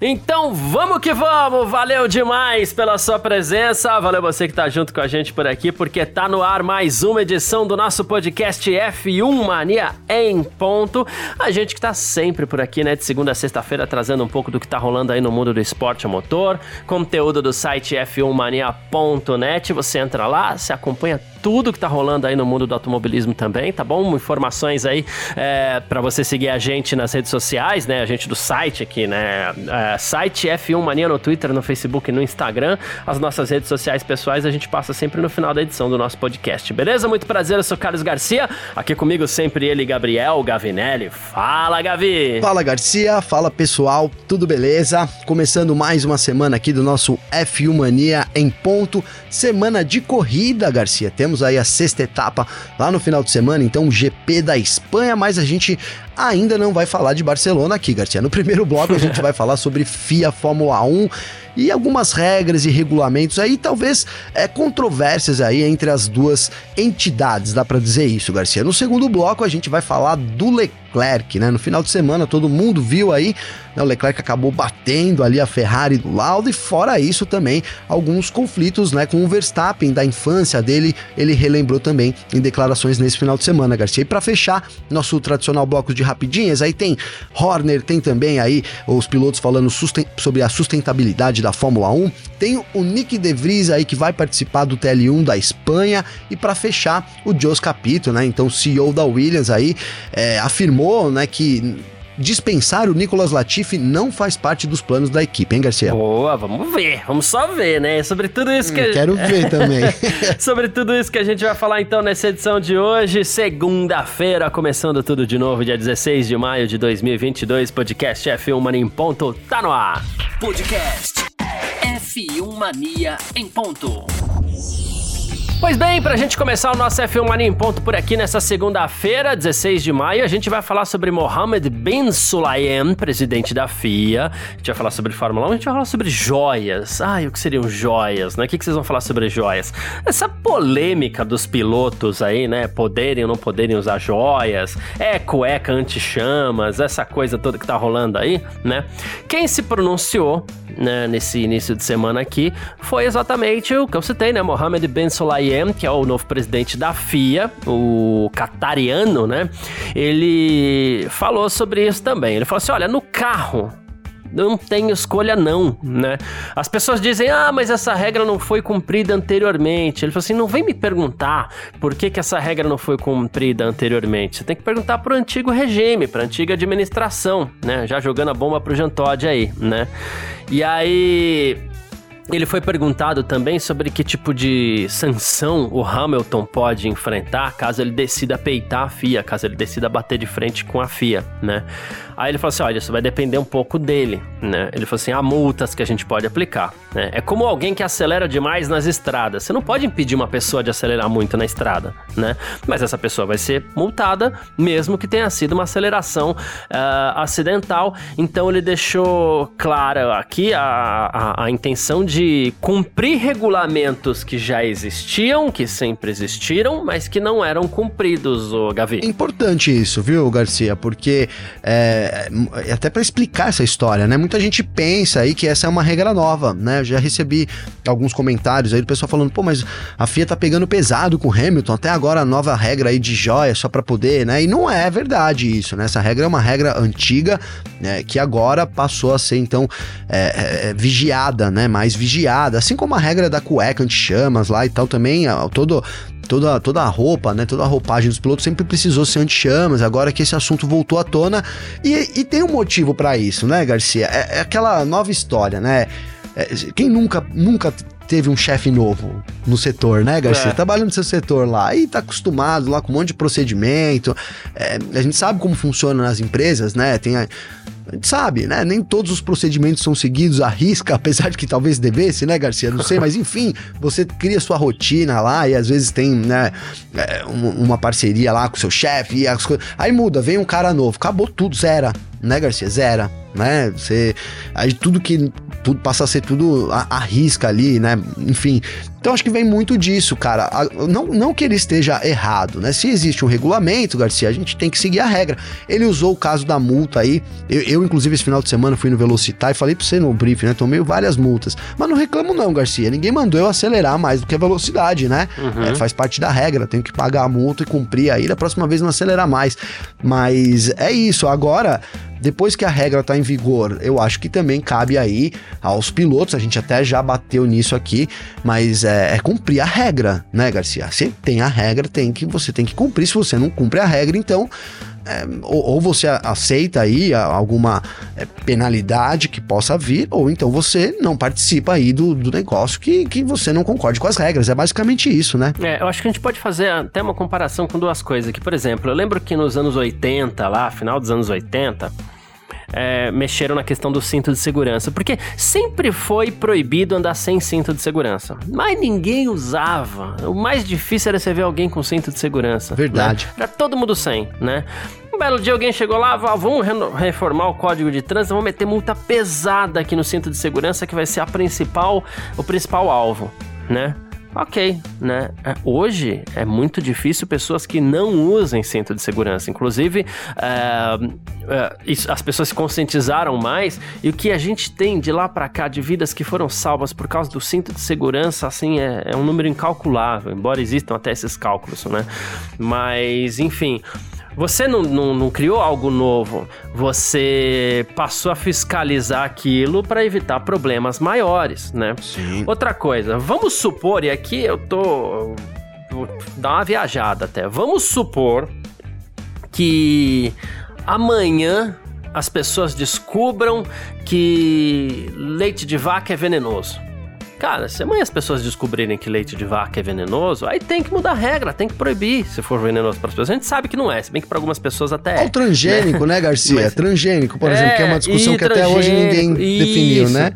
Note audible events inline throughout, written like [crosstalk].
Então vamos que vamos! Valeu demais pela sua presença, valeu você que tá junto com a gente por aqui, porque tá no ar mais uma edição do nosso podcast F1 Mania em ponto. A gente que tá sempre por aqui, né, de segunda a sexta-feira, trazendo um pouco do que tá rolando aí no mundo do esporte a motor, conteúdo do site f1mania.net. Você entra lá, se acompanha tudo que tá rolando aí no mundo do automobilismo também, tá bom? Informações aí é, para você seguir a gente nas redes sociais, né? A gente do site aqui, né? É, site F1 Mania no Twitter, no Facebook e no Instagram. As nossas redes sociais pessoais a gente passa sempre no final da edição do nosso podcast, beleza? Muito prazer, eu sou Carlos Garcia. Aqui comigo sempre ele, Gabriel Gavinelli. Fala, Gavi! Fala, Garcia. Fala, pessoal. Tudo beleza? Começando mais uma semana aqui do nosso F1 Mania em ponto. Semana de corrida, Garcia. Temos Temos aí a sexta etapa lá no final de semana, então o GP da Espanha, mas a gente ainda não vai falar de Barcelona aqui, Garcia. No primeiro bloco a gente [laughs] vai falar sobre FIA Fórmula 1 e algumas regras e regulamentos aí, talvez é, controvérsias aí entre as duas entidades, dá para dizer isso, Garcia. No segundo bloco a gente vai falar do Leclerc, né? No final de semana todo mundo viu aí, né? o Leclerc acabou batendo ali a Ferrari do Lauda e fora isso também alguns conflitos, né, com o Verstappen da infância dele, ele relembrou também em declarações nesse final de semana, Garcia. E para fechar nosso tradicional bloco de rapidinhas, aí tem Horner, tem também aí os pilotos falando sobre a sustentabilidade da Fórmula 1, tem o Nick De Vries aí que vai participar do TL1 da Espanha e para fechar o Jos Capito, né? Então CEO da Williams aí é, afirmou, né, que dispensar o Nicolas Latifi não faz parte dos planos da equipe, hein, Garcia? Boa, vamos ver, vamos só ver, né? Sobre tudo isso que. Hum, quero ver também. [laughs] Sobre tudo isso que a gente vai falar então nessa edição de hoje, segunda-feira, começando tudo de novo, dia 16 de maio de 2022, podcast F1 Mania em ponto, tá no ar. Podcast F1 Mania em ponto. Pois bem, para a gente começar o nosso F1 Mania em ponto por aqui nessa segunda-feira, 16 de maio, a gente vai falar sobre Mohammed bin Sulayem, presidente da FIA. A gente vai falar sobre Fórmula 1, a gente vai falar sobre joias. Ai, o que seriam joias, né? O que, que vocês vão falar sobre joias? Essa polêmica dos pilotos aí, né? Poderem ou não poderem usar joias, é cueca anti-chamas, essa coisa toda que tá rolando aí, né? Quem se pronunciou né, nesse início de semana aqui foi exatamente o que eu citei, né? Mohammed bin Sulayem que é o novo presidente da FIA, o catariano, né? Ele falou sobre isso também. Ele falou assim: olha, no carro não tem escolha não, né? As pessoas dizem, ah, mas essa regra não foi cumprida anteriormente. Ele falou assim, não vem me perguntar por que, que essa regra não foi cumprida anteriormente. Você tem que perguntar pro antigo regime, pra antiga administração, né? Já jogando a bomba pro Jean Todt aí, né? E aí ele foi perguntado também sobre que tipo de sanção o Hamilton pode enfrentar caso ele decida peitar a FIA, caso ele decida bater de frente com a FIA, né? Aí ele falou assim: olha, isso vai depender um pouco dele, né? Ele falou assim: há multas que a gente pode aplicar, né? É como alguém que acelera demais nas estradas. Você não pode impedir uma pessoa de acelerar muito na estrada, né? Mas essa pessoa vai ser multada, mesmo que tenha sido uma aceleração uh, acidental. Então ele deixou clara aqui a, a, a intenção de de cumprir regulamentos que já existiam, que sempre existiram, mas que não eram cumpridos, o Gavi. Importante isso, viu, Garcia? Porque é, é até para explicar essa história, né? Muita gente pensa aí que essa é uma regra nova, né? Eu já recebi alguns comentários aí do pessoal falando, pô, mas a FIA tá pegando pesado com o Hamilton, até agora a nova regra aí de joia só para poder, né? E não é verdade isso, né? Essa regra é uma regra antiga, né? Que agora passou a ser então é, é, vigiada, né? Mais vigiada vigiada, assim como a regra da cueca anti-chamas lá e tal também, todo toda, toda a roupa, né, toda a roupagem dos pilotos sempre precisou ser anti-chamas, agora que esse assunto voltou à tona, e, e tem um motivo para isso, né, Garcia? É, é, aquela nova história, né? É, quem nunca, nunca teve um chefe novo no setor, né, Garcia? É. Trabalha no seu setor lá e tá acostumado lá com um monte de procedimento. É, a gente sabe como funciona nas empresas, né? Tem a, Sabe, né? Nem todos os procedimentos são seguidos à risca, [laughs] apesar de que talvez devesse, né, Garcia? Não sei, mas enfim, você cria sua rotina lá e às vezes tem, né, é, uma parceria lá com seu chefe e as coisas. Aí muda, vem um cara novo, acabou tudo, zera, né, Garcia? Zera né? Você aí tudo que tudo passa a ser tudo a, a risca ali, né? Enfim. Então acho que vem muito disso, cara. Não, não que ele esteja errado, né? Se existe um regulamento, Garcia, a gente tem que seguir a regra. Ele usou o caso da multa aí. Eu, eu inclusive, esse final de semana fui no Velocitar e falei pra você no brief, né? Tomei várias multas. Mas não reclamo, não, Garcia. Ninguém mandou eu acelerar mais do que a velocidade, né? Uhum. É, faz parte da regra. Tenho que pagar a multa e cumprir aí. Da próxima vez não acelerar mais. Mas é isso. Agora, depois que a regra está em vigor, eu acho que também cabe aí aos pilotos, a gente até já bateu nisso aqui, mas é, é cumprir a regra, né, Garcia? Você tem a regra, tem que você tem que cumprir. Se você não cumpre a regra, então é, ou, ou, você aceita aí alguma é, penalidade que possa vir, ou então você não participa aí do, do negócio que, que você não concorde com as regras. É basicamente isso, né? É, eu acho que a gente pode fazer até uma comparação com duas coisas aqui. Por exemplo, eu lembro que nos anos 80, lá, final dos anos 80, é, mexeram na questão do cinto de segurança, porque sempre foi proibido andar sem cinto de segurança, mas ninguém usava. O mais difícil era você ver alguém com cinto de segurança. Verdade. Né? Era todo mundo sem, né? Um belo dia alguém chegou lá, ah, vamos reformar o código de trânsito, vamos meter multa pesada aqui no cinto de segurança que vai ser a principal, o principal alvo, né? Ok, né? É, hoje é muito difícil pessoas que não usem cinto de segurança. Inclusive, é, é, as pessoas se conscientizaram mais e o que a gente tem de lá para cá de vidas que foram salvas por causa do cinto de segurança, assim, é, é um número incalculável, embora existam até esses cálculos, né? Mas, enfim. Você não, não, não, criou algo novo, você passou a fiscalizar aquilo para evitar problemas maiores, né? Sim. Outra coisa, vamos supor, e aqui eu tô. Vou dar uma viajada até. Vamos supor que amanhã as pessoas descubram que leite de vaca é venenoso. Cara, se amanhã as pessoas descobrirem que leite de vaca é venenoso, aí tem que mudar a regra, tem que proibir se for venenoso para as pessoas. A gente sabe que não é, se bem que para algumas pessoas até é. o transgênico, né, né Garcia? Mas, transgênico, por é, exemplo, que é uma discussão que até hoje ninguém isso. definiu, né?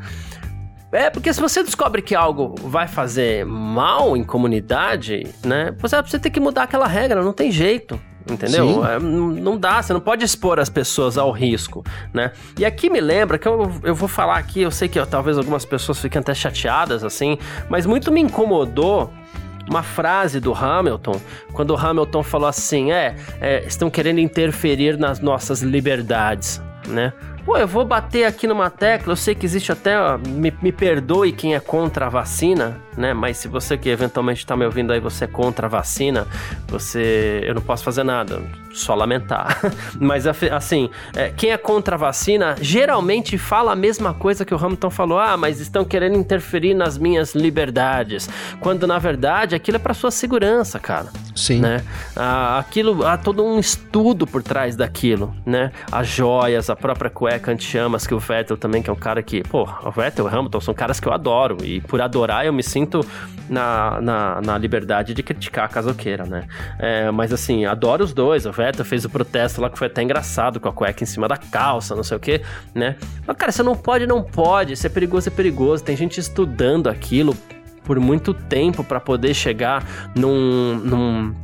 É, porque se você descobre que algo vai fazer mal em comunidade, né? Você, você tem que mudar aquela regra, não tem jeito. Entendeu? É, não dá, você não pode expor as pessoas ao risco, né? E aqui me lembra que eu, eu vou falar aqui, eu sei que ó, talvez algumas pessoas fiquem até chateadas assim, mas muito me incomodou uma frase do Hamilton, quando o Hamilton falou assim: é, é estão querendo interferir nas nossas liberdades, né? Pô, eu vou bater aqui numa tecla, eu sei que existe até, me, me perdoe quem é contra a vacina, né? Mas se você que eventualmente está me ouvindo aí, você é contra a vacina, você. Eu não posso fazer nada, só lamentar. [laughs] Mas assim, é, quem é contra a vacina geralmente fala a mesma coisa que o Hamilton falou: ah, mas estão querendo interferir nas minhas liberdades. Quando na verdade aquilo é para sua segurança, cara. Sim. Né? Ah, aquilo, há todo um estudo por trás daquilo, né? As joias, a própria cueca anti-chamas que o Vettel também, que é um cara que, pô, o Vettel o Hamilton são caras que eu adoro. E por adorar eu me sinto na, na, na liberdade de criticar a casoqueira, né? É, mas assim, adoro os dois. O Vettel fez o protesto lá que foi até engraçado, com a cueca em cima da calça, não sei o que, né? Mas, cara, você não pode, não pode. Se é perigoso, é perigoso. Tem gente estudando aquilo por muito tempo para poder chegar num, num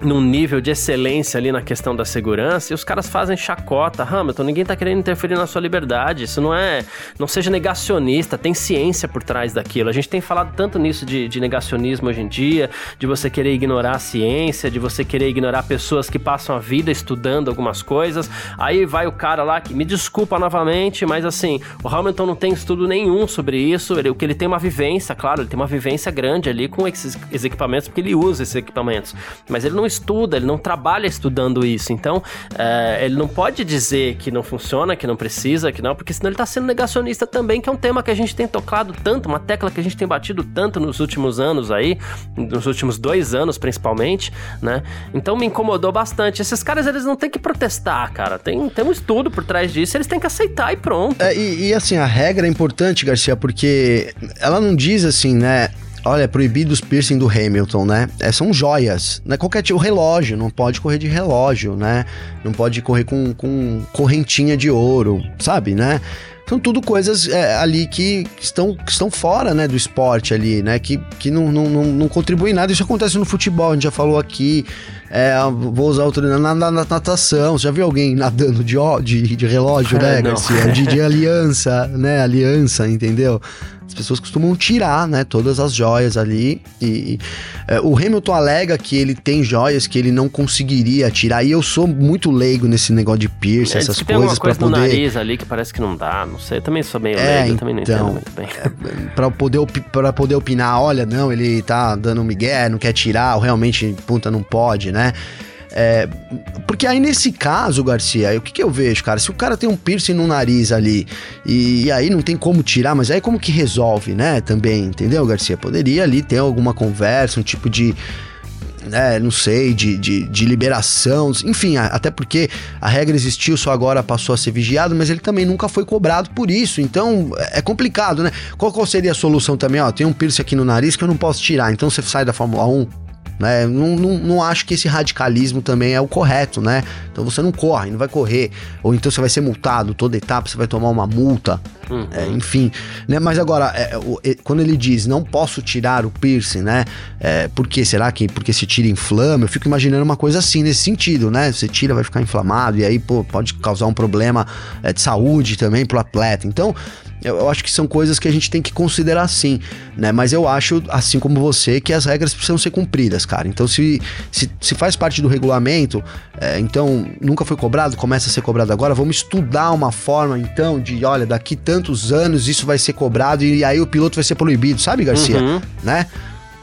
num nível de excelência ali na questão da segurança e os caras fazem chacota. Hamilton, ninguém tá querendo interferir na sua liberdade. Isso não é. Não seja negacionista, tem ciência por trás daquilo. A gente tem falado tanto nisso de, de negacionismo hoje em dia, de você querer ignorar a ciência, de você querer ignorar pessoas que passam a vida estudando algumas coisas. Aí vai o cara lá que me desculpa novamente, mas assim, o Hamilton não tem estudo nenhum sobre isso. O que ele tem uma vivência, claro, ele tem uma vivência grande ali com esses equipamentos, porque ele usa esses equipamentos. Mas ele não estuda, ele não trabalha estudando isso. Então, é, ele não pode dizer que não funciona, que não precisa, que não, porque senão ele está sendo negacionista também, que é um tema que a gente tem tocado tanto, uma tecla que a gente tem batido tanto nos últimos anos aí, nos últimos dois anos principalmente, né? Então me incomodou bastante. Esses caras, eles não têm que protestar, cara. Tem, tem um estudo por trás disso, eles têm que aceitar e pronto. É, e, e assim, a regra é importante, Garcia, porque ela não diz assim, né? Olha, é proibido os piercing do Hamilton, né? É, são joias, né? Qualquer tipo, relógio, não pode correr de relógio, né? Não pode correr com, com correntinha de ouro, sabe, né? São tudo coisas é, ali que estão, que estão fora, né, do esporte ali, né? Que, que não, não, não, não contribuem nada. Isso acontece no futebol, a gente já falou aqui. É, vou usar outro na, na, na, natação. Você já viu alguém nadando de, de, de relógio, né, [laughs] Garcia? De, de aliança, né? Aliança, entendeu? As pessoas costumam tirar, né, todas as joias ali. E é, o Hamilton alega que ele tem joias que ele não conseguiria tirar. E eu sou muito leigo nesse negócio de piercing, é, essas coisas para poder. no nariz ali que parece que não dá, não sei. Eu também sou meio é, leigo, então, também não entendo então, muito bem. É, para poder para poder opinar, olha, não, ele tá dando um migué, não quer tirar, ou realmente, puta, não pode, né? É, porque aí nesse caso, Garcia, o que, que eu vejo, cara? Se o cara tem um piercing no nariz ali e, e, aí não tem como tirar, mas aí como que resolve, né? Também, entendeu, Garcia? Poderia ali ter alguma conversa, um tipo de. É, não sei, de, de, de, liberação, enfim, até porque a regra existiu, só agora passou a ser vigiado, mas ele também nunca foi cobrado por isso, então é complicado, né? Qual, qual seria a solução também? Ó, tem um piercing aqui no nariz que eu não posso tirar, então você sai da Fórmula 1, né? Não, não, não acho que esse radicalismo também é o correto, né? Então você não corre, não vai correr, ou então você vai ser multado toda etapa, você vai tomar uma multa, uhum. é, enfim, né? Mas agora, é, é, quando ele diz não posso tirar o piercing, né? É, por que será que porque se tira inflama? Eu fico imaginando uma coisa assim nesse sentido, né? Você tira, vai ficar inflamado e aí pô, pode causar um problema é, de saúde também pro atleta. Então eu, eu, acho que são coisas que a gente tem que considerar sim, né? Mas eu acho, assim como você, que as regras precisam ser cumpridas, cara. Então, se, se, se faz parte do regulamento, é, então nunca foi cobrado, começa a ser cobrado agora, vamos estudar uma forma, então, de olha, daqui tantos anos isso vai ser cobrado e aí o piloto vai ser proibido, sabe, Garcia? Uhum. Né?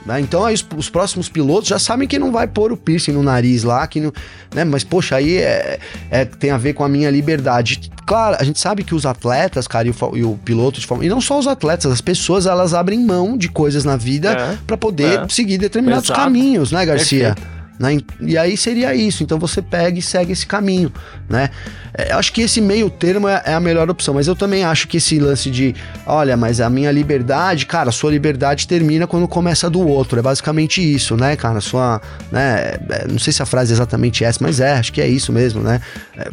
Né? Então aí os, os, próximos pilotos já sabem que não vai pôr o piercing no nariz lá, que não, né? Mas poxa, aí é, é, tem a ver com a minha liberdade. Claro, a gente sabe que os atletas, cara, e o, e o piloto de Fórmula, e não só os atletas, as pessoas elas abrem mão de coisas na vida é, para poder é. seguir determinados Exato. caminhos, né, Garcia? Perfeito. Né? E aí seria isso. Então você pega e segue esse caminho, né? É, eu acho que esse meio termo é, é, a melhor opção, mas eu também acho que esse lance de, olha, mas a minha liberdade, cara, sua liberdade termina quando começa do outro. É basicamente isso, né, cara? Sua, né? É, não sei se a frase é exatamente essa, mas é, acho que é isso mesmo, né?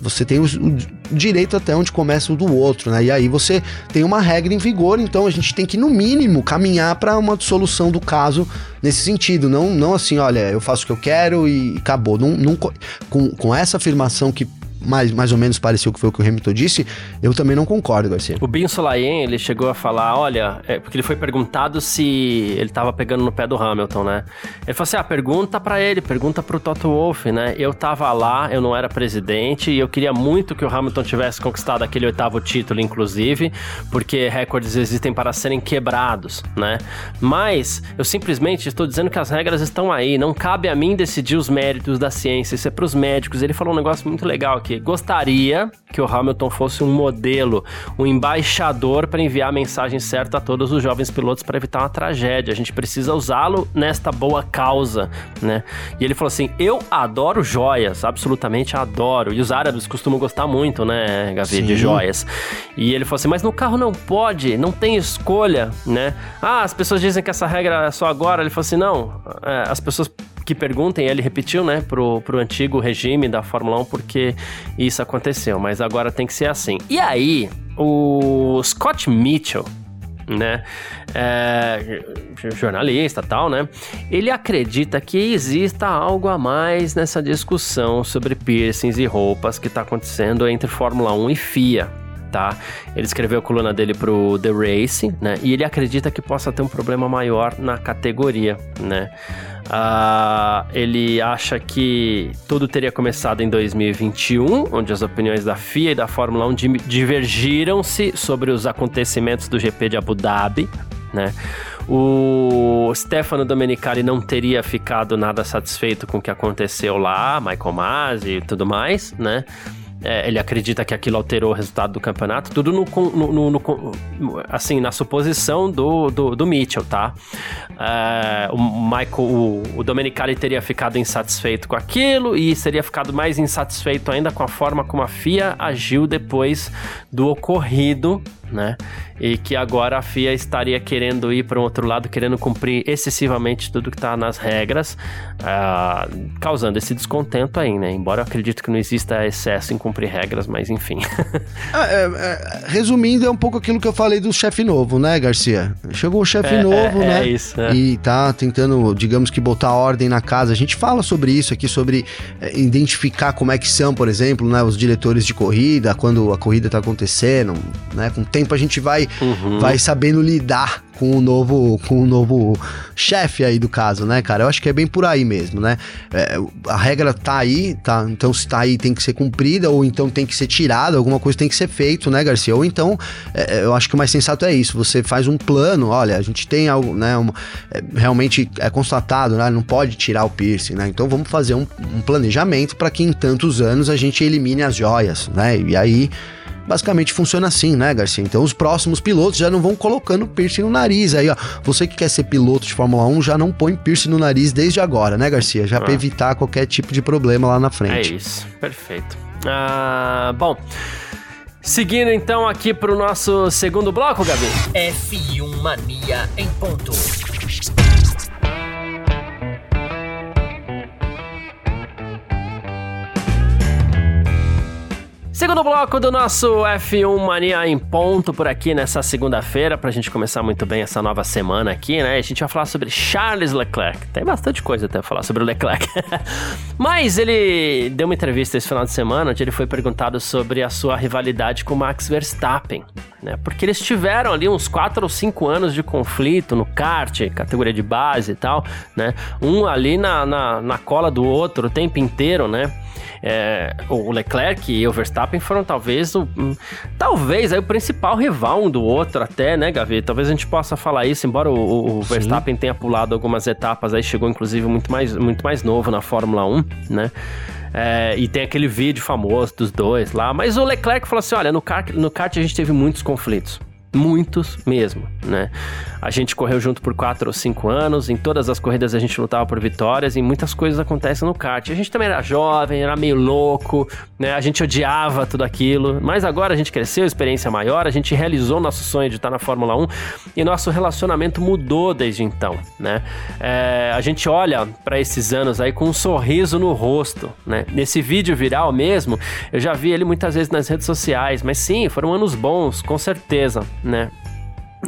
Você tem o, o, direito até onde começa o do outro, né? E aí você tem uma regra em vigor, então a gente tem que, no mínimo, caminhar para uma solução do caso nesse sentido. Não, não assim, olha, eu faço o que eu quero e acabou. Não, não, com, com essa afirmação que mais, mais ou menos pareceu que foi o que o Hamilton disse, eu também não concordo, Garcia. O Bin Solayen, ele chegou a falar, olha, é, porque ele foi perguntado se ele tava pegando no pé do Hamilton, né? Ele falou assim, ah, pergunta para ele, pergunta pro Toto Wolff, né? Eu tava lá, eu não era presidente e eu queria muito que o Hamilton tivesse conquistado aquele oitavo título, inclusive, porque recordes existem para serem quebrados, né? Mas eu simplesmente estou dizendo que as regras estão aí, não cabe a mim decidir os méritos da ciência, isso é pros médicos. Ele falou um negócio muito legal aqui que gostaria que o Hamilton fosse um modelo, um embaixador para enviar a mensagem certa a todos os jovens pilotos para evitar uma tragédia. A gente precisa usá-lo nesta boa causa, né? E ele falou assim: "Eu adoro joias, absolutamente adoro". E os árabes costumam gostar muito, né, Gavi, de joias. E ele falou assim: "Mas no carro não pode, não tem escolha, né? Ah, as pessoas dizem que essa regra é só agora". Ele falou assim: "Não, é, as pessoas que perguntem, ele repetiu, né, pro, pro antigo regime da Fórmula 1 porque isso aconteceu, mas agora tem que ser assim. E aí, o Scott Mitchell, né, é, jornalista tal, né, ele acredita que exista algo a mais nessa discussão sobre piercings e roupas que está acontecendo entre Fórmula 1 e FIA. Tá? Ele escreveu a coluna dele pro The Race, né? E ele acredita que possa ter um problema maior na categoria, né? Uh, ele acha que tudo teria começado em 2021, onde as opiniões da FIA e da Fórmula 1 divergiram-se sobre os acontecimentos do GP de Abu Dhabi, né? O Stefano Domenicali não teria ficado nada satisfeito com o que aconteceu lá, Michael Masi e tudo mais, né? É, ele acredita que aquilo alterou o resultado do campeonato, tudo no, no, no, no assim, na suposição do, do, do Mitchell, tá? É, o Michael, o, o Domenicali teria ficado insatisfeito com aquilo e seria ficado mais insatisfeito ainda com a forma como a FIA agiu depois do ocorrido né? E que agora a FIA estaria querendo ir para um outro lado, querendo cumprir excessivamente tudo que está nas regras, uh, causando esse descontento aí, né? Embora eu acredito que não exista excesso em cumprir regras, mas enfim. [laughs] é, é, resumindo, é um pouco aquilo que eu falei do chefe novo, né, Garcia? Chegou o chefe é, novo, é, né? É isso. É. E tá tentando, digamos que, botar ordem na casa. A gente fala sobre isso aqui, sobre é, identificar como é que são, por exemplo, né, os diretores de corrida, quando a corrida tá acontecendo, né? Com o tempo a gente vai, uhum. vai sabendo lidar com o novo, com o novo chefe aí do caso, né, cara? Eu acho que é bem por aí mesmo, né? É, a regra tá aí, tá? Então se tá aí tem que ser cumprida ou então tem que ser tirada, alguma coisa tem que ser feito, né, Garcia? Ou então, é, é eu acho que o mais sensato é isso. Você faz um plano, olha, a gente tem algo, né? É, realmente é constatado, né? Não pode tirar o piercing, né? Então vamos fazer um, um planejamento para que em tantos anos a gente elimine as joias, né? E aí Basicamente funciona assim, né, Garcia? Então os próximos pilotos já não vão colocando piercing no nariz. Aí, ó, você que quer ser piloto de Fórmula 1 já não põe piercing no nariz desde agora, né, Garcia? Já ah. para evitar qualquer tipo de problema lá na frente. É isso, perfeito. Ah, bom. Seguindo então aqui para o nosso segundo bloco, Gabi. F1 Mania em ponto. Segundo bloco do nosso F1 Mania em ponto por aqui nessa segunda-feira, pra gente começar muito bem essa nova semana aqui, né? A gente vai falar sobre Charles Leclerc. Tem bastante coisa até falar sobre o Leclerc. [laughs] Mas ele deu uma entrevista esse final de semana onde ele foi perguntado sobre a sua rivalidade com Max Verstappen, né? Porque eles tiveram ali uns 4 ou 5 anos de conflito no kart, categoria de base e tal, né? Um ali na, na, na cola do outro o tempo inteiro, né? É, o Leclerc e o Verstappen foram talvez o, hum, talvez aí o principal rival um do outro até, né, Gavi? Talvez a gente possa falar isso, embora o, o Verstappen tenha pulado algumas etapas, aí chegou inclusive muito mais, muito mais novo na Fórmula 1, né? É, e tem aquele vídeo famoso dos dois lá. Mas o Leclerc falou assim: olha, no kart, no kart a gente teve muitos conflitos. Muitos mesmo, né? A gente correu junto por 4 ou 5 anos, em todas as corridas a gente lutava por vitórias e muitas coisas acontecem no kart. A gente também era jovem, era meio louco, né? A gente odiava tudo aquilo, mas agora a gente cresceu, experiência maior, a gente realizou nosso sonho de estar na Fórmula 1 e nosso relacionamento mudou desde então, né? É, a gente olha para esses anos aí com um sorriso no rosto, né? Nesse vídeo viral mesmo, eu já vi ele muitas vezes nas redes sociais, mas sim, foram anos bons, com certeza, né?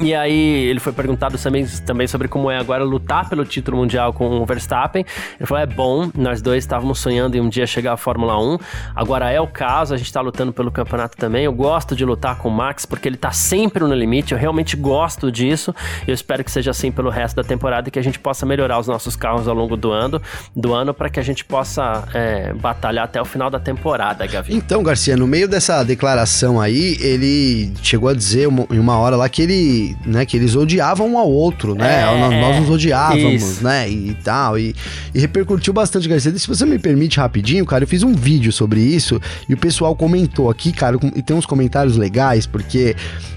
E aí ele foi perguntado também, também sobre como é agora lutar pelo título mundial com o Verstappen. Ele falou: é bom, nós dois estávamos sonhando em um dia chegar à Fórmula 1. Agora é o caso, a gente está lutando pelo campeonato também. Eu gosto de lutar com o Max porque ele está sempre no limite. Eu realmente gosto disso. Eu espero que seja assim pelo resto da temporada e que a gente possa melhorar os nossos carros ao longo do ano, do ano para que a gente possa é, batalhar até o final da temporada, Gavi. Então, Garcia, no meio dessa declaração aí, ele chegou a dizer em uma hora lá que ele né, que eles odiavam um ao outro, né? É, nós, nós nos odiávamos, isso. né? E, tal. E, e, repercutiu bastante, Garcia. Se você me permite rapidinho, cara, eu fiz um vídeo sobre isso e o pessoal comentou aqui, cara, e tem uns comentários legais, porque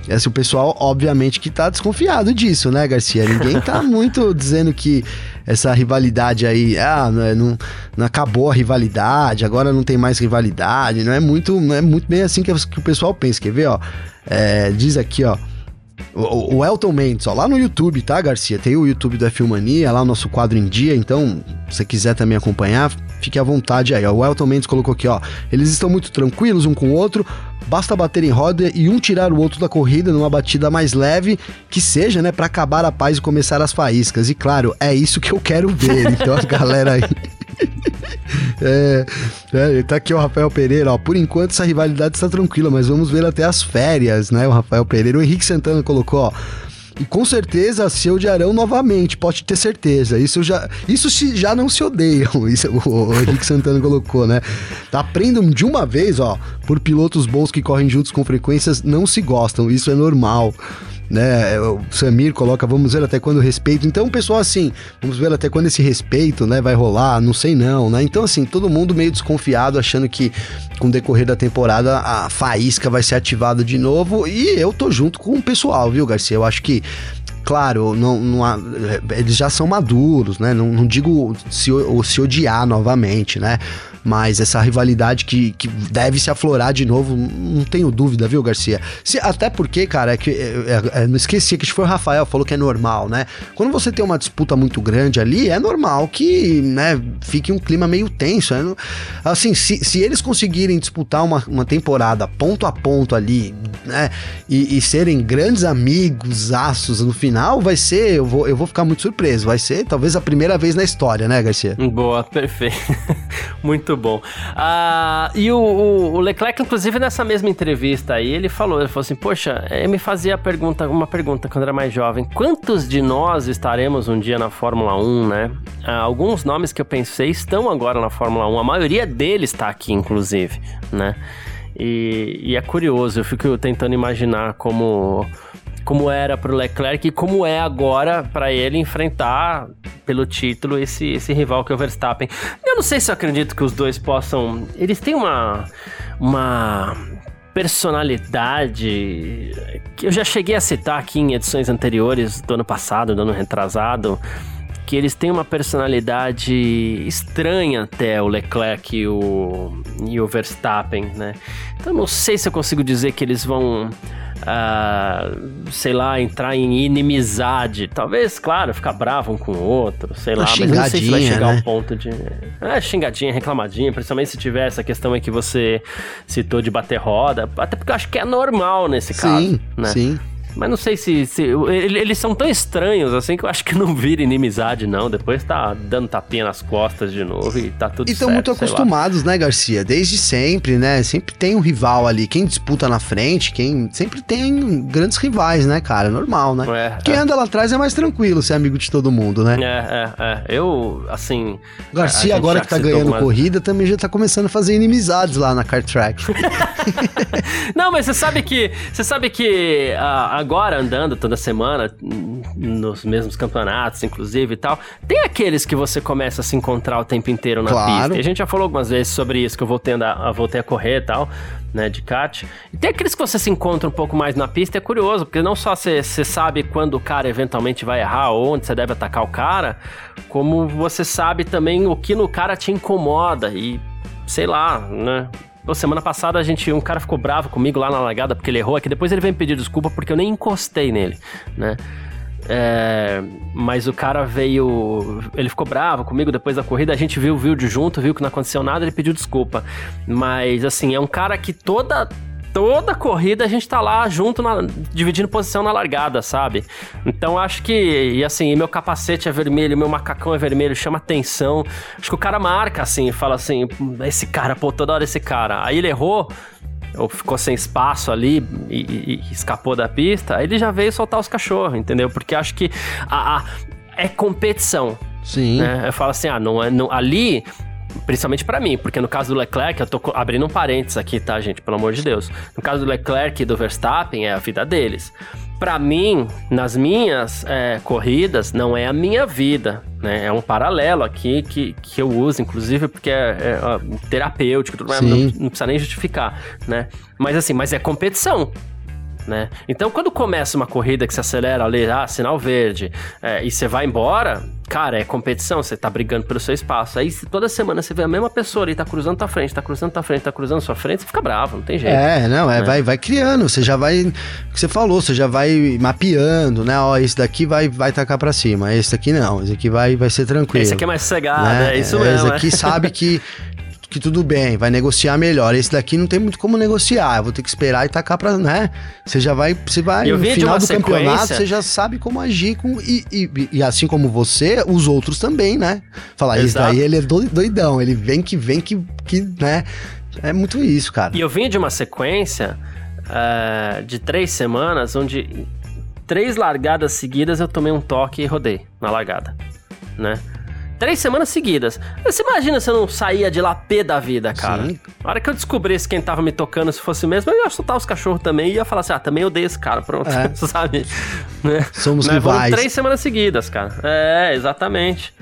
esse, o pessoal, obviamente, que tá desconfiado disso, né, Garcia? Ninguém tá [laughs] muito dizendo que essa rivalidade aí, ah, não, é, não, não, acabou a rivalidade, agora não tem mais rivalidade, não é muito, não é muito bem assim que, que o pessoal pensa. Quer ver, ó? É, diz aqui, ó. O, Elton Mendes, ó, lá no YouTube, tá, Garcia? Tem o YouTube da Filmania, lá o nosso quadro em dia, então, se você quiser também acompanhar, fique à vontade aí, ó. O Elton Mendes colocou aqui, ó. Eles estão muito tranquilos um com o outro, basta bater em roda e um tirar o outro da corrida numa batida mais leve, que seja, né, para acabar a paz e começar as faíscas. E claro, é isso que eu quero ver. Então, a galera aí. [laughs] [laughs] É, é, tá aqui o Rafael Pereira, ó. Por enquanto essa rivalidade está tranquila, mas vamos ver até as férias, né? O Rafael Pereira. O Henrique Santana colocou, ó. E com certeza se odiarão novamente, pode ter certeza. Isso já, isso se, já não se odeiam. [laughs] Isso o, o Henrique Santana colocou, né? Aprendam de uma vez, ó, por pilotos bons que correm juntos com frequências não se gostam. Isso é normal né? O Samir coloca, vamos ver até quando o respeito. Então, pessoal, assim, vamos ver até quando esse respeito, né, vai rolar, não sei não, né? Então, assim, todo mundo meio desconfiado, achando que com o decorrer da temporada a faísca vai ser ativada de novo. E eu tô junto com o pessoal, viu, Garcia? Eu acho que claro, não, não há, eles já são maduros, né? Não, não digo se, se odiar novamente, né? Mas essa rivalidade que, que deve se aflorar de novo, não tenho dúvida, viu, Garcia? Se, até porque, cara, é que é, é, é não esqueci que foi o Rafael falou que é normal, né? Quando você tem uma disputa muito grande ali, é normal que, né, fique um clima meio tenso. Né? Assim, se, se eles conseguirem disputar uma, uma temporada ponto a ponto ali, né, e, e serem grandes amigos, aços no final, vai ser, eu vou, eu vou ficar muito surpreso. Vai ser talvez a primeira vez na história, né, Garcia? Boa, perfeito. [laughs] muito bom. Ah, e o, o, o, Leclerc, inclusive, nessa mesma entrevista aí, ele falou, ele falou assim, poxa, ele me fazia a pergunta, uma pergunta quando era mais jovem, quantos de nós estaremos um dia na Fórmula 1, né? Ah, alguns nomes que eu pensei estão agora na Fórmula 1, a maioria deles está aqui, inclusive, né? E, e, é curioso, eu fico tentando imaginar como como era para o Leclerc e como é agora para ele enfrentar pelo título esse, esse rival que é o Verstappen. Eu não sei se eu acredito que os dois possam. Eles têm uma. uma personalidade que eu já cheguei a citar aqui em edições anteriores do ano passado, do ano retrasado, que eles têm uma personalidade estranha até o Leclerc e o, e o Verstappen, né? Então não sei se eu consigo dizer que eles vão uh, sei lá, entrar em inimizade. Talvez, claro, ficar bravo um com o outro, sei lá, mas não sei se vai chegar né? ao ponto de. É, xingadinha, reclamadinha, principalmente se tiver essa questão aí que você citou de bater roda. Até porque eu acho que é normal nesse caso. Sim, né? sim. Mas não sei se, se. Eles são tão estranhos assim que eu acho que não vira inimizade, não. Depois tá dando tapinha nas costas de novo e tá tudo e certo. E estão muito acostumados, né, Garcia? Desde sempre, né? Sempre tem um rival ali. Quem disputa na frente, quem. Sempre tem grandes rivais, né, cara? Normal, né? É, quem é. anda lá atrás é mais tranquilo ser amigo de todo mundo, né? É, é, é. Eu, assim. Garcia, agora que tá ganhando corrida, também já tá começando a fazer inimizades lá na car track. [laughs] não, mas você sabe que. Você sabe que. Uh, agora andando toda semana, nos mesmos campeonatos, inclusive e tal, tem aqueles que você começa a se encontrar o tempo inteiro na claro. pista. E a gente já falou algumas vezes sobre isso, que eu voltei a, voltei a correr e tal, né, de kart. E tem aqueles que você se encontra um pouco mais na pista, é curioso, porque não só você sabe quando o cara eventualmente vai errar, ou onde você deve atacar o cara, como você sabe também o que no cara te incomoda e sei lá, né? Pô, semana passada a gente, um cara ficou bravo comigo lá na largada porque ele errou, aqui depois ele veio me pedir desculpa porque eu nem encostei nele, né? É, mas o cara veio. Ele ficou bravo comigo depois da corrida. A gente viu o vídeo junto, viu que não aconteceu nada, ele pediu desculpa. Mas, assim, é um cara que toda toda corrida a gente tá lá junto, na, dividindo posição na largada, sabe? Então acho que, e assim, meu capacete é vermelho, meu macacão é vermelho, chama atenção. Acho que o cara marca assim, fala assim: esse cara, pô, toda hora esse cara. Aí ele errou, ou ficou sem espaço ali e, e, e escapou da pista, aí ele já veio soltar os cachorros, entendeu? Porque acho que a, a é competição. Sim. Né? Eu falo assim, ah, não, é, não, ali Principalmente para mim, porque no caso do Leclerc, eu tô abrindo um parênteses aqui, tá, gente? Pelo amor de Deus. No caso do Leclerc e do Verstappen, é a vida deles. Para mim, nas minhas é, corridas, não é a minha vida, né? É um paralelo aqui que, que eu uso, inclusive, porque é, é, terapêutico, tudo mais, não, não precisa nem justificar, né? Mas assim, mas é competição né? Então, quando começa uma corrida que se acelera ali, ah, sinal verde, é, e você vai embora, cara, é competição, você tá brigando pelo seu espaço. Aí, toda semana você vê a mesma pessoa ali, tá cruzando tua frente, tá cruzando tua frente, tá cruzando sua frente, você fica bravo, não tem jeito. É, não, é, né? vai, vai criando, você já vai, o que você falou, você já vai mapeando, né? Ó, esse daqui vai, vai tacar pra cima, esse daqui não, esse aqui vai, vai ser tranquilo. Esse aqui é mais cegado, né? é isso mesmo. Esse aqui sabe que [laughs] que tudo bem, vai negociar melhor. Esse daqui não tem muito como negociar. Eu vou ter que esperar e tacar pra, né? Você já vai, você vai no final do sequência... campeonato, você já sabe como agir com e, e, e, assim como você, os outros também, né? Falar isso daí ele é doidão, ele vem que vem que que, né? É muito isso, cara. E eu vim de uma sequência uh, de três semanas onde três largadas seguidas eu tomei um toque e rodei na largada, né? Três semanas seguidas. Você imagina se eu não saía de lá pé da vida, cara? Sim. Na hora que eu descobrisse quem tava me tocando, se fosse mesmo, eu ia soltar os cachorros também e ia falar assim: ah, também odeio esse cara, pronto. É. [laughs] Sabe? Né? Somos Mas rivais. Três semanas seguidas, cara. É, exatamente.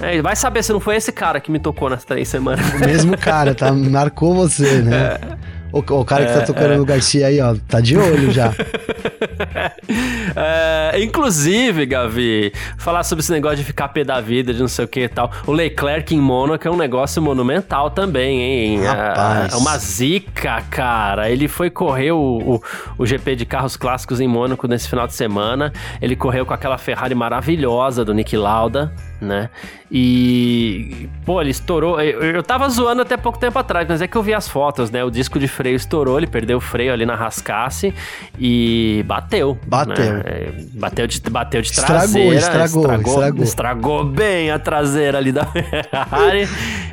É, vai saber se não foi esse cara que me tocou nas três semanas. O mesmo cara, tá? Marcou você, né? É. O, o, cara que tá é, tocando é. no Garcia aí, ó, tá de olho já. [laughs] [laughs] É, inclusive, Gavi, falar sobre esse negócio de ficar pé da vida, de não sei o que e tal. O Leclerc em Mônaco é um negócio monumental também, hein? Rapaz. É uma zica, cara. Ele foi correr o, o, o GP de carros clássicos em Mônaco nesse final de semana. Ele correu com aquela Ferrari maravilhosa do Nick Lauda, né? E, pô, ele estourou. Eu, eu tava zoando até pouco tempo atrás, mas é que eu vi as fotos, né? O disco de freio estourou, ele perdeu o freio ali na rascasse e bateu. Bateu. Né? É, Bateu de, bateu de Estragou, traseira. estragou, estragou, estragou. estragou bem a traseira ali da Ferrari.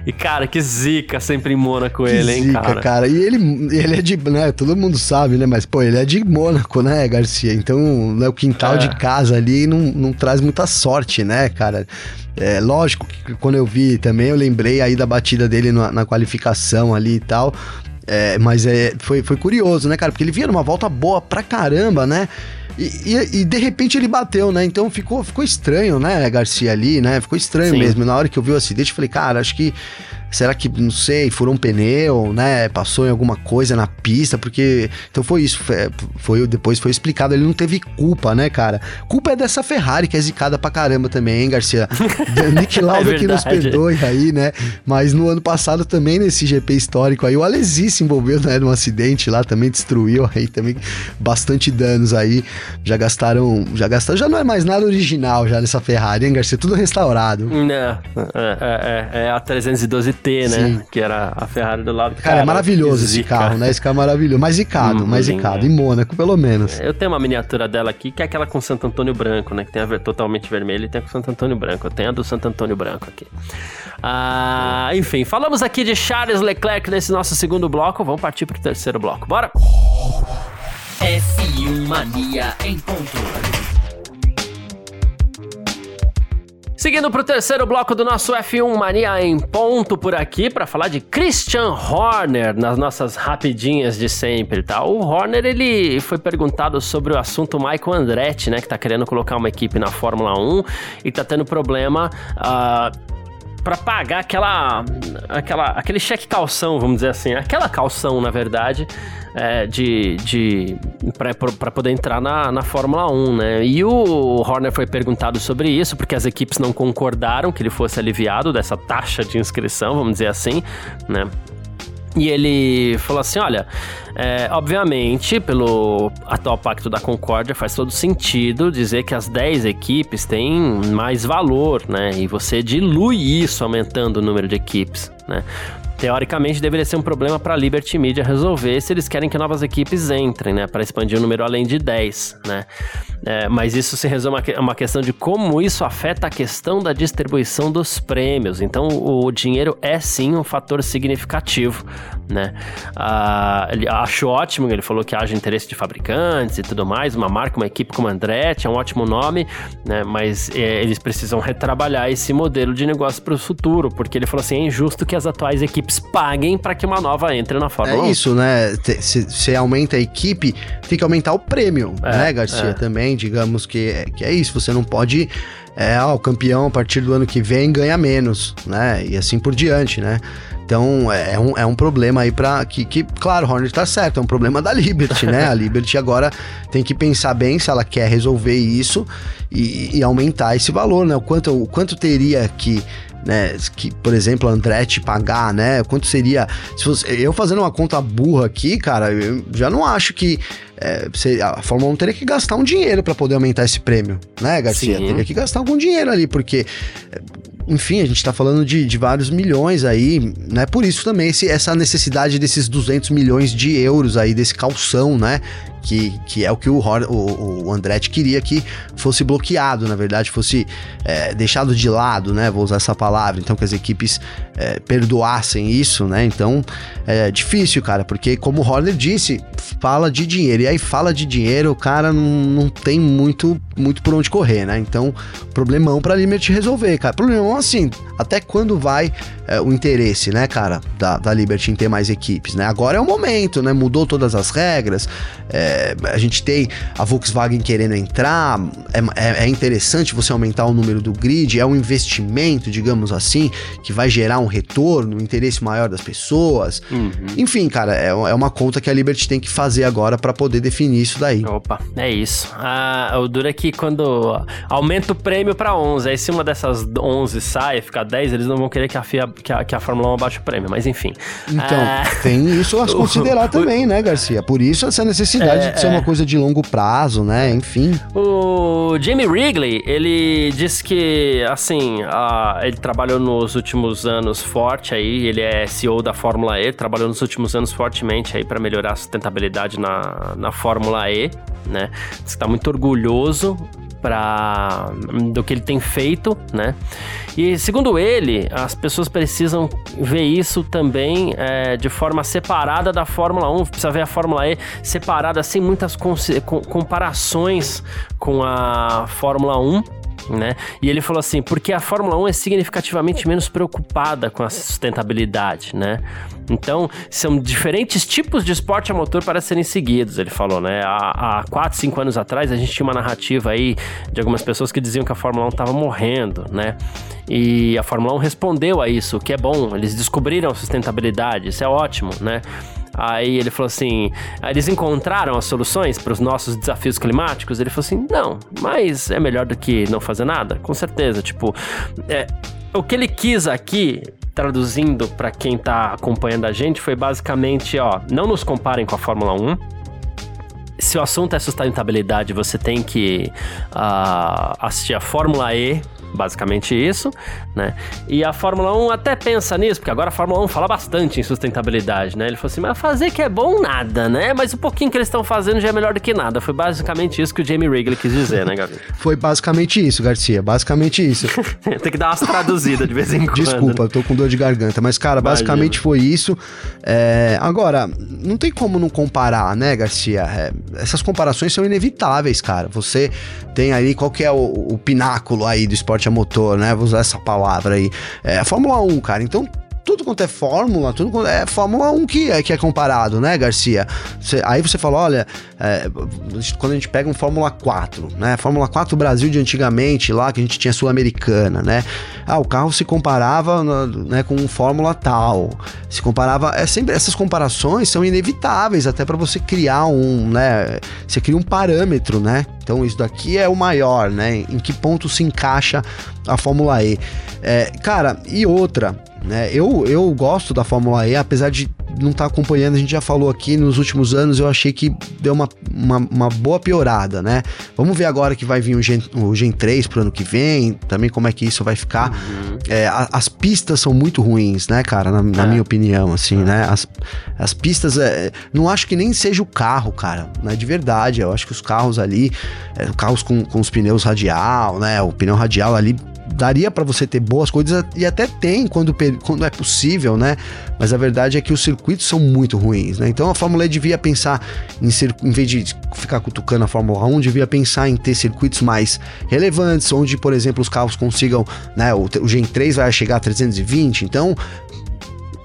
e, cara, que zica sempre em Mônaco Que ele, hein, zica, cara. cara. E ele, ele é de, né, todo mundo sabe, né, mas, pô, ele é de Mônaco, né, Garcia? Então, né, o quintal É. de casa ali não, não traz muita sorte, né, cara? É lógico que quando eu vi também, eu lembrei aí da batida dele na, na qualificação ali e tal. É, mas é, foi, foi curioso, né, cara? Porque ele vinha numa volta boa pra caramba, né? E, e- e, de repente ele bateu, né? Então ficou, ficou estranho, né, Garcia ali, né? Ficou estranho Sim. mesmo. Na hora que eu vi o acidente, eu falei, cara, acho que. Será que, não sei, furou um pneu, né? Passou em alguma coisa na pista, porque. Então foi isso. Foi, foi- depois foi explicado, ele não teve culpa, né, cara? Culpa é dessa Ferrari, que é zicada pra caramba também, hein, Garcia? [laughs] Nick Lauda que nos É perdoe aí, né? Mas no ano passado também, nesse GP histórico aí, o Alesi se envolveu, né, num acidente lá, também destruiu aí também bastante danos aí. Já gastaram, já gastaram, já não é mais nada original já nessa Ferrari, hein, Garcia? Tudo restaurado. Não, é, é, é, é a 312T, né? Sim. Que era a Ferrari do lado. Cara, é maravilhoso que esse zica. carro, né? Esse carro é maravilhoso. Mais zicado, Hum, mais lindo, zicado. né? Em Mônaco, pelo menos. Eu tenho uma miniatura dela aqui, que é aquela com Santo Antônio branco, né? Que tem a ver- totalmente vermelho e tem a com Santo Antônio branco. Eu tenho a do Santo Antônio branco aqui. Ah, enfim, falamos aqui de Charles Leclerc nesse nosso segundo bloco. Vamos partir pro terceiro bloco. Bora? F1 Mania em ponto. Seguindo pro terceiro bloco do nosso F1 Mania em ponto por aqui para falar de Christian Horner nas nossas rapidinhas de sempre, tá? O Horner ele foi perguntado sobre o assunto Michael Andretti, né, que tá querendo colocar uma equipe na Fórmula 1 e tá tendo problema ah, para pagar aquela, aquela, aquele cheque calção, vamos dizer assim, aquela calção, na verdade, é, de, de para poder entrar na, na Fórmula 1, né? E o Horner foi perguntado sobre isso, porque as equipes não concordaram que ele fosse aliviado dessa taxa de inscrição, vamos dizer assim, né? E ele falou assim: olha, é, obviamente, pelo atual Pacto da Concórdia, faz todo sentido dizer que as 10 equipes têm mais valor, né? E você dilui isso aumentando o número de equipes, né? Teoricamente, deveria ser um problema para a Liberty Media resolver se eles querem que novas equipes entrem, né? Para expandir o número além de 10, né? É, mas isso se resume a uma questão de como isso afeta a questão da distribuição dos prêmios. Então, o dinheiro é sim um fator significativo, né? Ah, ele acho ótimo, ele falou que haja interesse de fabricantes e tudo mais, uma marca, uma equipe como Andretti, é um ótimo nome, né? Mas é, eles precisam retrabalhar esse modelo de negócio para o futuro, porque ele falou assim, é injusto que as atuais equipes paguem para que uma nova entre na Fórmula 1. É isso, né? Se você aumenta a equipe, tem que aumentar o prêmio, É, né, Garcia? é. Também, digamos que, é- que é isso. Você não pode. É, ó, o campeão a partir do ano que vem ganha menos, né? E assim por diante, né? Então é é um, é um problema aí pra. Que, que, claro, Horner tá certo, é um problema da Liberty, né? A [laughs] Liberty agora tem que pensar bem se ela quer resolver isso e, e aumentar esse valor, né? O quanto, o quanto teria que né, que, por exemplo, a Andretti pagar, né? Quanto seria. Se fosse, eu fazendo uma conta burra aqui, cara, eu já não acho que é, a Fórmula 1 teria que gastar um dinheiro para poder aumentar esse prêmio, né, Garcia? Sim. Teria que gastar algum dinheiro ali, porque. Enfim, a gente tá falando de, de vários milhões aí, né? Por isso também esse, essa necessidade desses 200 milhões de euros aí, desse calção, né? Que, que é o que o, Hor- o, o Andretti queria que fosse bloqueado, na verdade, fosse é, deixado de lado, né? Vou usar essa palavra. Então, que as equipes é, perdoassem isso, né? Então, é difícil, cara, porque como o Horner disse, fala de dinheiro. E aí, fala de dinheiro, o cara não, não tem muito, muito por onde correr, né? Então, problemão pra Liberty resolver, cara. Problemão assim, até quando vai é, o interesse, né, cara, da, da Liberty em ter mais equipes, né? Agora é o momento, né? Mudou todas as regras, é, é, a gente tem a Volkswagen querendo entrar, é, é, é, interessante você aumentar o número do grid, é um investimento, digamos assim, que vai gerar um retorno, um interesse maior das pessoas. Uhum. Enfim, cara, é, é uma conta que a Liberty tem que fazer agora para poder definir isso daí. Opa, é isso. Ah, o duro é que quando aumenta o prêmio para 11, aí se uma dessas 11 sai, fica 10, eles não vão querer que a, FIA, que a, que a Fórmula 1 abaixe o prêmio, mas enfim. Então, ah... tem isso a considerar [laughs] também, né, Garcia? Por isso essa necessidade é, de ser é. uma coisa de longo prazo, né? Enfim. O Jamie Wrigley, ele disse que, assim, a, ele trabalhou nos últimos anos forte aí, ele é CEO da Fórmula E, trabalhou nos últimos anos fortemente aí para melhorar a sustentabilidade na, na Fórmula E, né? Diz que tá muito orgulhoso para do que ele tem feito, né? E segundo ele, as pessoas precisam ver isso também é, de forma separada da Fórmula 1. Precisa ver a Fórmula E separada, sem muitas comparações com a Fórmula 1 né? E ele falou assim, porque a Fórmula 1 é significativamente menos preocupada com a sustentabilidade, né? Então, são diferentes tipos de esporte a motor para serem seguidos, ele falou, né? Há, há 4, 5 anos atrás, a gente tinha uma narrativa aí de algumas pessoas que diziam que a Fórmula 1 estava morrendo, né? E a Fórmula 1 respondeu a isso, o que é bom, eles descobriram a sustentabilidade, isso é ótimo, né? Aí ele falou assim: eles encontraram as soluções para os nossos desafios climáticos? Ele falou assim: não, mas é melhor do que não fazer nada, com certeza. Tipo, é, o que ele quis aqui traduzindo para quem tá acompanhando a gente foi basicamente, ó, não nos comparem com a Fórmula 1. Se o assunto é sustentabilidade, você tem que uh, assistir a Fórmula E basicamente isso, né? E a Fórmula 1 até pensa nisso, porque agora a Fórmula 1 fala bastante em sustentabilidade, né? Ele falou assim, mas fazer que é bom nada, né? Mas o pouquinho que eles estão fazendo já é melhor do que nada. Foi basicamente isso que o Jamie Wrigley quis dizer, né, Gabi? [laughs] Foi basicamente isso, Garcia, basicamente isso. [laughs] Tem que dar umas traduzidas de vez em quando. Desculpa, eu tô com dor de garganta, mas cara, basicamente foi isso. É... Agora, não tem como não comparar, né, Garcia? É... Essas comparações são inevitáveis, cara. Você tem aí, qual que é o, o pináculo aí do esporte motor, né? Vou usar essa palavra aí. É a Fórmula 1, cara. Então, tudo quanto é Fórmula, tudo quanto é Fórmula 1 que é, que é comparado, né, Garcia? Você, aí você fala, olha, é, quando a gente pega um Fórmula 4, né? Fórmula 4 Brasil de antigamente, lá que a gente tinha Sul-Americana, né? Ah, o carro se comparava né, com um Fórmula tal. Se comparava. É sempre, essas comparações são inevitáveis, até para você criar um, né? Você cria um parâmetro, né? Então isso daqui é o maior, né? Em que ponto se encaixa a Fórmula E? É, cara, e outra né? Eu, eu gosto da Fórmula E, apesar de não estar tá acompanhando, a gente já falou aqui nos últimos anos, eu achei que deu uma, uma, uma boa piorada, né? Vamos ver agora que vai vir o Gen, o Gen 3 pro ano que vem, também como é que isso vai ficar. Uhum. É, a, as pistas são muito ruins, né, cara? Na, na é. minha opinião, assim, é. né? As, as pistas, é, não acho que nem seja o carro, cara, né? De verdade, eu acho que os carros ali, é, carros com, com os pneus radial, né? O pneu radial ali daria para você ter boas coisas e até tem quando, quando é possível, né? Mas a verdade é que os circuitos são muito ruins, né? Então a Fórmula E devia pensar em ser, em vez de ficar cutucando a Fórmula 1, devia pensar em ter circuitos mais relevantes, onde, por exemplo, os carros consigam, né? O, o Gen 3 vai chegar a 320, então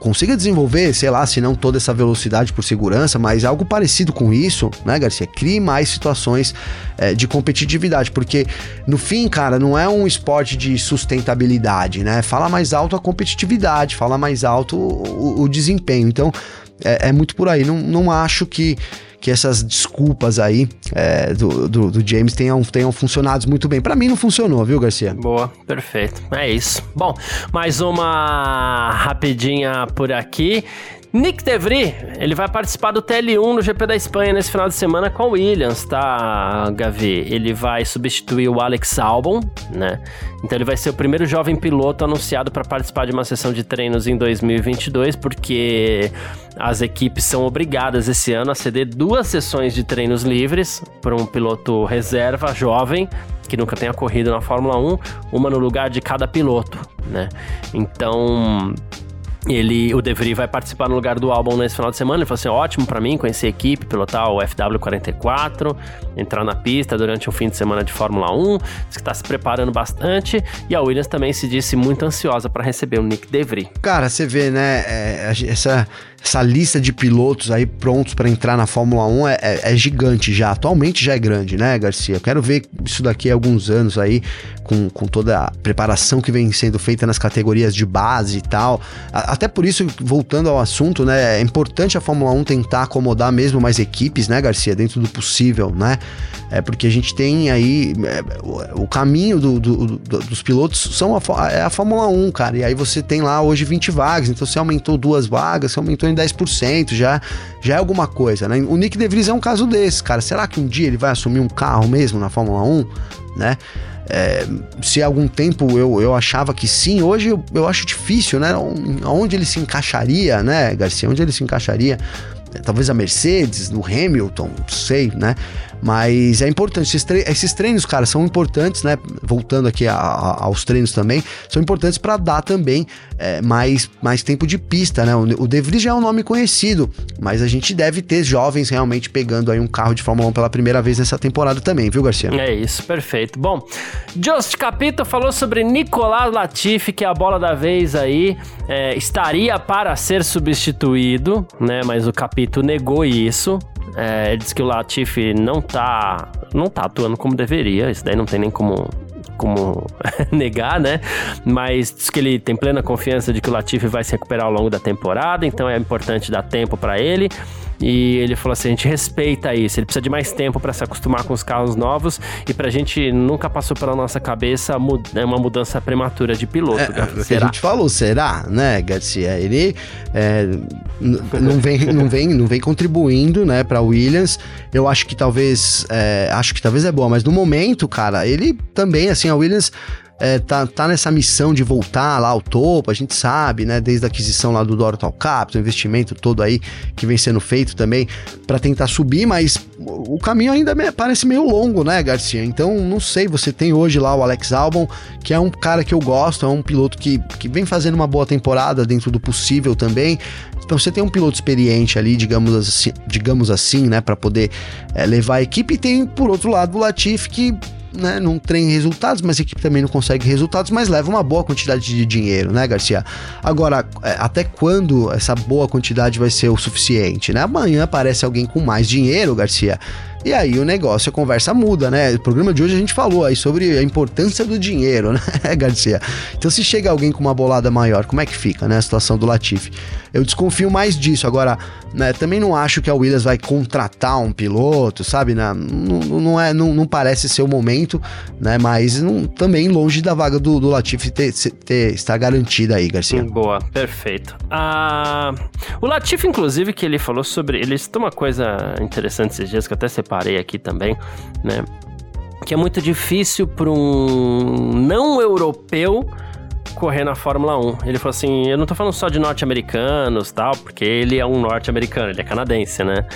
consiga desenvolver, sei lá, se não toda essa velocidade por segurança, mas algo parecido com isso, né, Garcia? Crie mais situações é, de competitividade, porque no fim, cara, não é um esporte de sustentabilidade, né? Fala mais alto a competitividade, fala mais alto o, o desempenho. Então, é, é muito por aí. Não, não acho que que essas desculpas aí é, do, do, do, James tenham, tenham funcionado muito bem. Para mim não funcionou, viu, Garcia? Boa, perfeito. É isso. Bom, mais uma rapidinha por aqui. Nick DeVry, ele vai participar do TL1 no GP da Espanha nesse final de semana com o Williams, tá, Gavi? Ele vai substituir o Alex Albon, né? Então ele vai ser o primeiro jovem piloto anunciado para participar de uma sessão de treinos em 2022, porque as equipes são obrigadas esse ano a ceder duas sessões de treinos livres para um piloto reserva jovem que nunca tenha corrido na Fórmula 1, uma no lugar de cada piloto, né? Então, ele, o De Vries vai participar no lugar do álbum nesse final de semana. Ele falou assim: ótimo para mim conhecer a equipe, pilotar o FW44, entrar na pista durante um fim de semana de Fórmula 1. Diz que está se preparando bastante. E a Williams também se disse muito ansiosa para receber o Nick De Vries. Cara, você vê, né? É, essa, essa lista de pilotos aí prontos para entrar na Fórmula 1 é, é, é, gigante já. Atualmente já é grande, né, Garcia? Eu quero ver isso daqui a alguns anos aí, com, com toda a preparação que vem sendo feita nas categorias de base e tal. Até por isso, voltando ao assunto, né? É importante a Fórmula 1 tentar acomodar mesmo mais equipes, né, Garcia? Dentro do possível, né? É porque a gente tem aí é, o, o, caminho do, do, do, dos pilotos são a, é a Fórmula 1, cara. E aí você tem lá hoje 20 vagas, então você aumentou duas vagas, você aumentou em 10%, já, já é alguma coisa, né? O Nick De Vries é um caso desse, cara. Será que um dia ele vai assumir um carro mesmo na Fórmula 1, né? É, se há algum tempo eu, eu achava que sim, hoje eu, eu acho difícil, né? Onde ele se encaixaria, né, Garcia? Onde ele se encaixaria? É, talvez a Mercedes, no Hamilton, não sei, né? Mas é importante, esses, tre esses treinos, cara, são importantes, né? Voltando aqui a, a, aos treinos também, são importantes para dar também é, mais, mais tempo de pista, né? O, o De Vries já é um nome conhecido, mas a gente deve ter jovens realmente pegando aí um carro de Fórmula 1 pela primeira vez nessa temporada também, viu, Garcia? É isso, perfeito. Bom, Just Capito falou sobre Nicolás Latifi, que é a bola da vez aí, é, estaria para ser substituído, né? Mas o Capito negou isso. É, disse que o Latifi não tá, não tá atuando como deveria, isso daí não tem nem como como [laughs] negar, né? Mas diz que ele tem plena confiança de que o Latifi vai se recuperar ao longo da temporada, então é importante dar tempo para ele. E ele falou assim: a gente respeita isso, ele precisa de mais tempo para se acostumar com os carros novos e pra gente nunca passou pela nossa cabeça né, uma mudança prematura de piloto. É, é o que a gente falou, será, né, Garcia? Ele é, não, vem, não, vem, não vem contribuindo, né, pra Williams. Eu acho que talvez, é, acho que talvez é boa, mas no momento, cara, ele também, assim, a Williams é, tá, tá nessa missão de voltar lá ao topo, a gente sabe, né? Desde a aquisição lá do Dortal Capital, o investimento todo aí que vem sendo feito também para tentar subir, mas o caminho ainda parece meio longo, né, Garcia? Então, não sei, você tem hoje lá o Alex Albon, que é um cara que eu gosto, é um piloto que, que vem fazendo uma boa temporada dentro do possível também. Então você tem um piloto experiente ali, digamos assim, digamos assim né, para poder é, levar a equipe. E tem, por outro lado, o Latifi, que né, não tem resultados, mas a equipe também não consegue resultados, mas leva uma boa quantidade de dinheiro, né, Garcia? Agora, é, até quando essa boa quantidade vai ser o suficiente, né? Amanhã aparece alguém com mais dinheiro, Garcia. E aí o negócio, a conversa muda, né? O programa de hoje a gente falou aí sobre a importância do dinheiro, [laughs] né, Garcia? Então se chega alguém com uma bolada maior, como é que fica, né, a situação do Latifi? Eu desconfio mais disso. Agora, né, também não acho que a Williams vai contratar um piloto, sabe? Não, não, é, não, não, parece ser o momento, né? Mas não, também longe da vaga do, do Latifi ter, ter, estar garantida aí, Garcia. Boa, perfeito. Ah, o Latifi, inclusive, que ele falou sobre. Ele citou uma coisa interessante esses dias que até separei aqui também, né? Que é muito difícil para um não europeu correr na Fórmula 1. Ele falou assim: eu não tô falando só de norte-americanos tal, porque ele é um norte-americano, ele é canadense, né?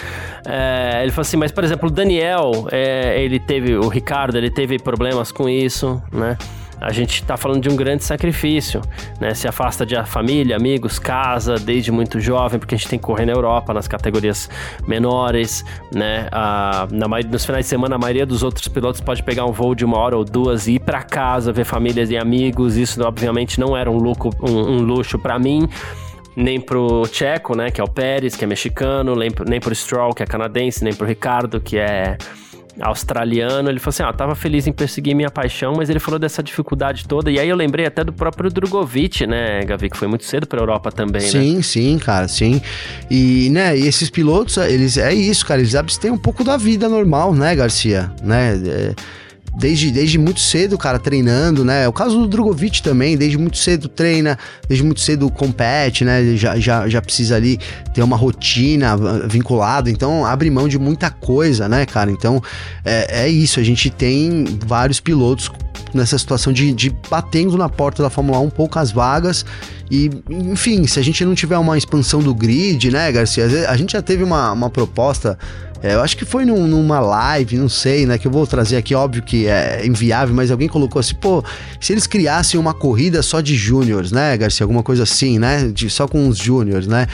É, ele falou assim: mas por exemplo, o Daniel, é, ele teve, o Ricardo, ele teve problemas com isso, né? A gente está falando de um grande sacrifício, né? Se afasta de família, amigos, casa, desde muito jovem, porque a gente tem que correr na Europa, nas categorias menores, né? Ah, na maioria, nos finais de semana, a maioria dos outros pilotos pode pegar um voo de uma hora ou duas e ir para casa, ver famílias e amigos. Isso, obviamente, não era um, luxo, um, um luxo para mim nem pro Checo, né, que é o Pérez, que é mexicano, nem pro, nem pro Stroll, que é canadense, nem pro Ricardo, que é australiano, ele falou assim: ah, tava feliz em perseguir minha paixão, mas ele falou dessa dificuldade toda. E aí eu lembrei até do próprio Drogovic, né, Gavi, que foi muito cedo pra Europa também, sim, né? Sim, sim, cara, sim. E, né, e esses pilotos, eles é isso, cara, eles abstêm um pouco da vida normal, né, Garcia? Né? É, desde, desde muito cedo, cara, treinando, né? O caso do Drogovic também, desde muito cedo treina, desde muito cedo compete, né? Já, já, já precisa ali ter uma rotina vinculada, então abre mão de muita coisa, né, cara? Então é, é isso, a gente tem vários pilotos nessa situação de, de batendo na porta da Fórmula 1 poucas vagas e, enfim, se a gente não tiver uma expansão do grid, né, Garcia? A gente já teve uma, uma proposta É, eu acho que foi num, numa live, não sei, né? Que eu vou trazer aqui, óbvio que é inviável, mas alguém colocou assim, pô, se eles criassem uma corrida só de júniores, né, Garcia? Alguma coisa assim, né? De, só com os júniores, né?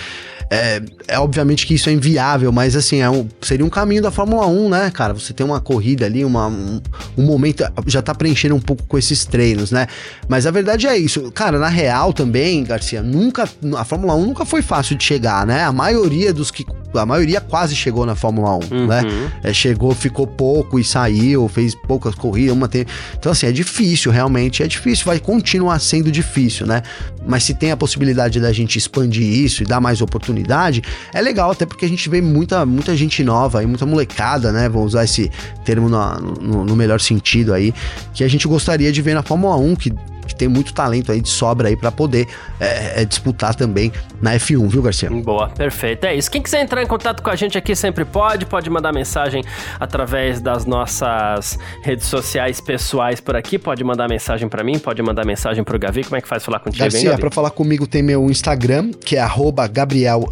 É, é, obviamente que isso é inviável, mas assim, é um, seria um caminho da Fórmula 1, né, cara? Você tem uma corrida ali, uma, um, um, momento, já tá preenchendo um pouco com esses treinos, né? Mas a verdade é isso. Cara, na real também, Garcia, nunca. A Fórmula 1 nunca foi fácil de chegar, né? A maioria dos que. A maioria quase chegou na Fórmula 1, uhum. né? É, chegou, ficou pouco e saiu, fez poucas corridas, uma tem. Então, assim, é difícil, realmente é difícil, vai continuar sendo difícil, né? Mas se tem a possibilidade da gente expandir isso e dar mais oportunidades oportunidade, é legal, até porque a gente vê muita, muita gente nova e muita molecada, né? Vou usar esse termo no, no, no melhor sentido aí, que a gente gostaria de ver na Fórmula 1, que que tem muito talento aí de sobra aí para poder é, é, disputar também na F1, viu, Garcia? Boa, perfeito. É isso. Quem quiser entrar em contato com a gente aqui sempre pode, pode mandar mensagem através das nossas redes sociais pessoais por aqui, pode mandar mensagem para mim, pode mandar mensagem pro Gavi. Como é que faz falar contigo, Garcia, para falar comigo tem meu Instagram, que é Gabriel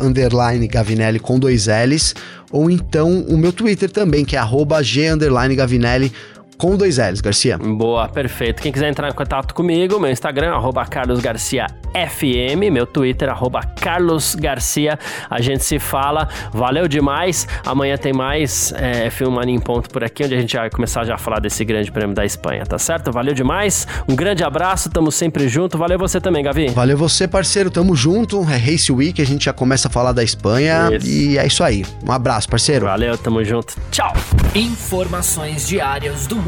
Gavinelli com dois L's, ou então o meu Twitter também, que é G Gavinelli com dois L's, Garcia. Boa, perfeito. Quem quiser entrar em contato comigo, meu Instagram, arroba carlosgarciafm, meu Twitter, arroba carlosgarcia. A gente se fala. Valeu demais. Amanhã tem mais é, Filmania em Ponto por aqui, onde a gente vai começar já a falar desse grande prêmio da Espanha, tá certo? Valeu demais. Um grande abraço, tamo sempre junto. Valeu você também, Gavi. Valeu você, parceiro. Tamo junto. É Race Week, a gente já começa a falar da Espanha. Isso. E é isso aí. Um abraço, parceiro. Valeu, tamo junto. Tchau. Informações diárias do